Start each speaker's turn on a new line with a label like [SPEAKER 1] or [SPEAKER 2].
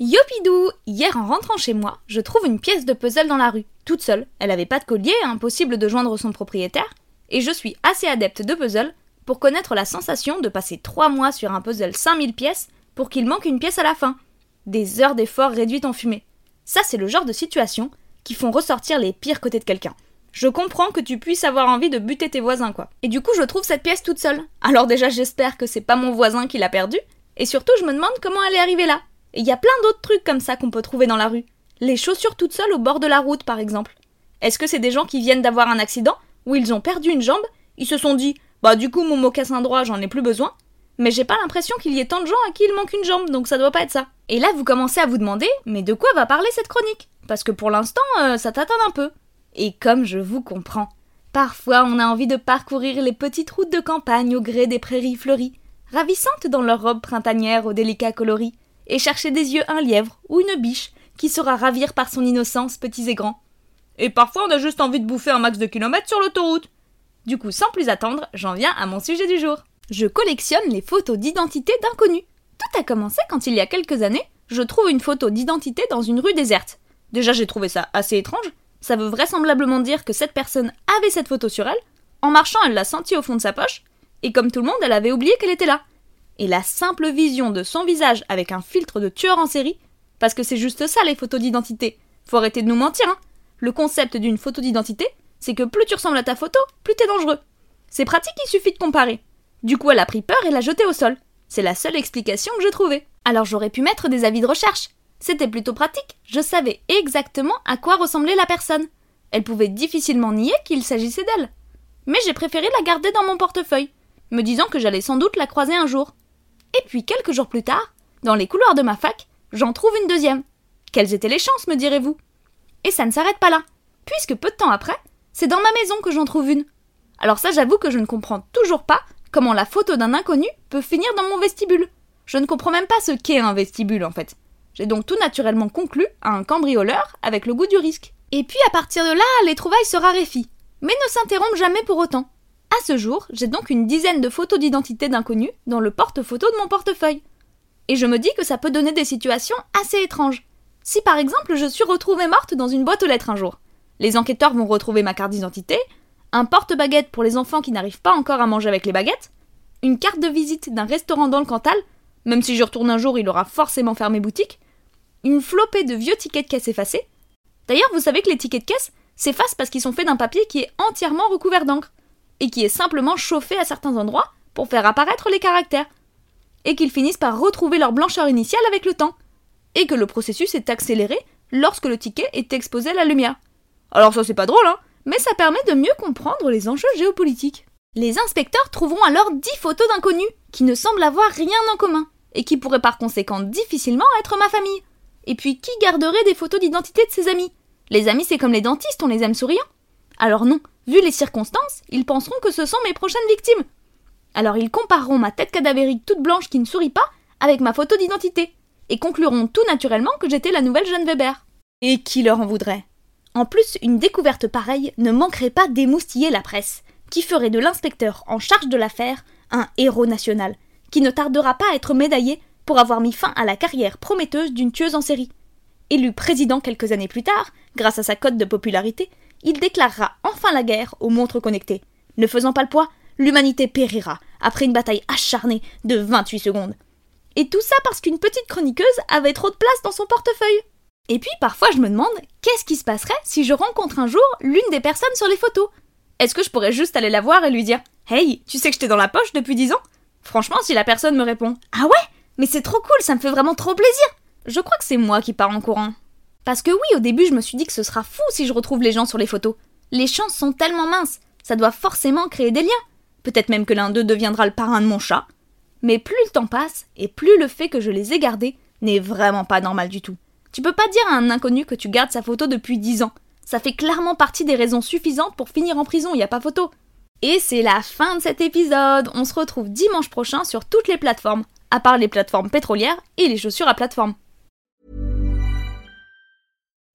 [SPEAKER 1] Yopidou Hier en rentrant chez moi, je trouve une pièce de puzzle dans la rue, toute seule. Elle avait pas de collier, impossible de joindre son propriétaire, et je suis assez adepte de puzzle pour connaître la sensation de passer 3 mois sur un puzzle 5000 pièces pour qu'il manque une pièce à la fin. Des heures d'effort réduites en fumée. Ça, c'est le genre de situation qui font ressortir les pires côtés de quelqu'un. Je comprends que tu puisses avoir envie de buter tes voisins, quoi. Et du coup, je trouve cette pièce toute seule. Alors déjà, j'espère que c'est pas mon voisin qui l'a perdue, et surtout, je me demande comment elle est arrivée là. Et il y a plein d'autres trucs comme ça qu'on peut trouver dans la rue. Les chaussures toutes seules au bord de la route, par exemple. Est-ce que c'est des gens qui viennent d'avoir un accident, où ils ont perdu une jambe, ils se sont dit, bah du coup mon mocassin droit j'en ai plus besoin, mais j'ai pas l'impression qu'il y ait tant de gens à qui il manque une jambe, donc ça doit pas être ça. Et là vous commencez à vous demander, mais de quoi va parler cette chronique? Parce que pour l'instant, euh, ça tâtonne un peu. Et comme je vous comprends, parfois on a envie de parcourir les petites routes de campagne au gré des prairies fleuries, ravissantes dans leurs robes printanières aux délicats coloris, et chercher des yeux un lièvre ou une biche qui saura ravir par son innocence petits et grands. Et parfois on a juste envie de bouffer un max de kilomètres sur l'autoroute. Du coup, sans plus attendre, j'en viens à mon sujet du jour. Je collectionne les photos d'identité d'inconnus. Tout a commencé quand il y a quelques années, je trouve une photo d'identité dans une rue déserte. Déjà, j'ai trouvé ça assez étrange. Ça veut vraisemblablement dire que cette personne avait cette photo sur elle. En marchant, elle l'a sentie au fond de sa poche. Et comme tout le monde, elle avait oublié qu'elle était là. Et la simple vision de son visage avec un filtre de tueur en série, parce que c'est juste ça les photos d'identité. Faut arrêter de nous mentir, hein. Le concept d'une photo d'identité, c'est que plus tu ressembles à ta photo, plus t'es dangereux. C'est pratique, il suffit de comparer. Du coup, elle a pris peur et l'a jeté au sol. C'est la seule explication que j'ai trouvée. Alors j'aurais pu mettre des avis de recherche. C'était plutôt pratique, je savais exactement à quoi ressemblait la personne. Elle pouvait difficilement nier qu'il s'agissait d'elle. Mais j'ai préféré la garder dans mon portefeuille, me disant que j'allais sans doute la croiser un jour. Et puis quelques jours plus tard, dans les couloirs de ma fac, j'en trouve une deuxième. Quelles étaient les chances, me direz-vous? Et ça ne s'arrête pas là, puisque peu de temps après, c'est dans ma maison que j'en trouve une. Alors ça, j'avoue que je ne comprends toujours pas comment la photo d'un inconnu peut finir dans mon vestibule. Je ne comprends même pas ce qu'est un vestibule en fait. J'ai donc tout naturellement conclu à un cambrioleur avec le goût du risque. Et puis à partir de là, les trouvailles se raréfient, mais ne s'interrompent jamais pour autant. À ce jour, j'ai donc une dizaine de photos d'identité d'inconnus dans le porte-photo de mon portefeuille. Et je me dis que ça peut donner des situations assez étranges. Si par exemple je suis retrouvée morte dans une boîte aux lettres un jour, les enquêteurs vont retrouver ma carte d'identité, un porte-baguette pour les enfants qui n'arrivent pas encore à manger avec les baguettes, une carte de visite d'un restaurant dans le Cantal, même si je retourne un jour il aura forcément fermé boutique, une flopée de vieux tickets de caisse effacés. D'ailleurs, vous savez que les tickets de caisse s'effacent parce qu'ils sont faits d'un papier qui est entièrement recouvert d'encre, et qui est simplement chauffé à certains endroits pour faire apparaître les caractères, et qu'ils finissent par retrouver leur blancheur initiale avec le temps, et que le processus est accéléré lorsque le ticket est exposé à la lumière. Alors ça c'est pas drôle, hein, mais ça permet de mieux comprendre les enjeux géopolitiques. Les inspecteurs trouveront alors dix photos d'inconnus, qui ne semblent avoir rien en commun, et qui pourraient par conséquent difficilement être ma famille. Et puis qui garderait des photos d'identité de ses amis? Les amis c'est comme les dentistes, on les aime souriants. Alors non, vu les circonstances, ils penseront que ce sont mes prochaines victimes. Alors ils compareront ma tête cadavérique toute blanche qui ne sourit pas avec ma photo d'identité, et concluront tout naturellement que j'étais la nouvelle jeune Weber. Et qui leur en voudrait? En plus, une découverte pareille ne manquerait pas d'émoustiller la presse, qui ferait de l'inspecteur en charge de l'affaire un héros national, qui ne tardera pas à être médaillé pour avoir mis fin à la carrière prometteuse d'une tueuse en série. Élu président quelques années plus tard, grâce à sa cote de popularité, il déclarera enfin la guerre aux montres connectées. Ne faisant pas le poids, l'humanité périra après une bataille acharnée de 28 secondes. Et tout ça parce qu'une petite chroniqueuse avait trop de place dans son portefeuille. Et puis parfois je me demande qu'est-ce qui se passerait si je rencontre un jour l'une des personnes sur les photos? Est-ce que je pourrais juste aller la voir et lui dire Hey, tu sais que j'étais dans la poche depuis 10 ans? Franchement, si la personne me répond Ah ouais Mais c'est trop cool, ça me fait vraiment trop plaisir Je crois que c'est moi qui pars en courant. Parce que oui, au début, je me suis dit que ce sera fou si je retrouve les gens sur les photos. Les chances sont tellement minces, ça doit forcément créer des liens. Peut-être même que l'un d'eux deviendra le parrain de mon chat. Mais plus le temps passe, et plus le fait que je les ai gardés n'est vraiment pas normal du tout. Tu peux pas dire à un inconnu que tu gardes sa photo depuis 10 ans. Ça fait clairement partie des raisons suffisantes pour finir en prison, y a pas photo. Et c'est la fin de cet épisode. On se retrouve dimanche prochain sur toutes les plateformes, à part les plateformes pétrolières et les chaussures à plateforme.